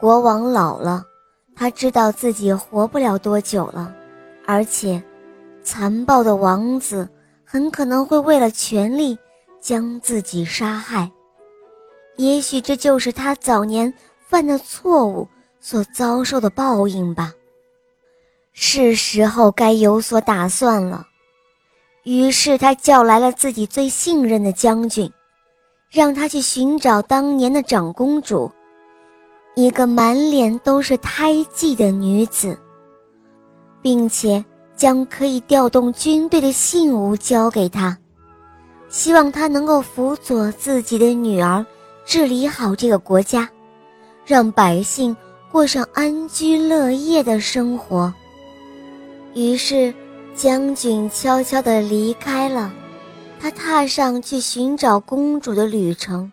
国王老了，他知道自己活不了多久了，而且，残暴的王子很可能会为了权力将自己杀害。也许这就是他早年犯的错误所遭受的报应吧。是时候该有所打算了。于是他叫来了自己最信任的将军，让他去寻找当年的长公主。一个满脸都是胎记的女子，并且将可以调动军队的信物交给他，希望他能够辅佐自己的女儿治理好这个国家，让百姓过上安居乐业的生活。于是，将军悄悄地离开了，他踏上去寻找公主的旅程。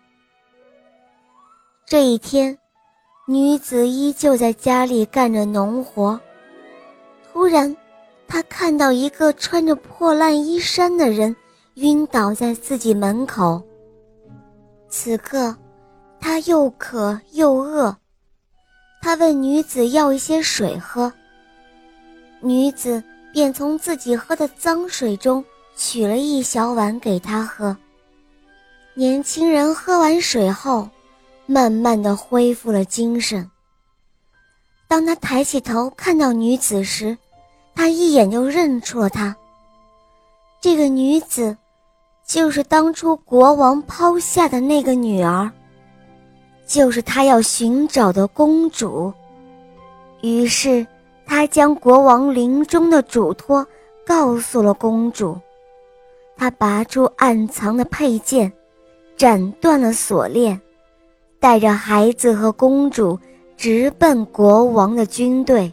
这一天。女子依旧在家里干着农活。突然，她看到一个穿着破烂衣衫的人晕倒在自己门口。此刻，她又渴又饿，她问女子要一些水喝。女子便从自己喝的脏水中取了一小碗给他喝。年轻人喝完水后。慢慢的恢复了精神。当他抬起头看到女子时，他一眼就认出了她。这个女子，就是当初国王抛下的那个女儿，就是他要寻找的公主。于是，他将国王临终的嘱托告诉了公主。他拔出暗藏的佩剑，斩断了锁链。带着孩子和公主，直奔国王的军队。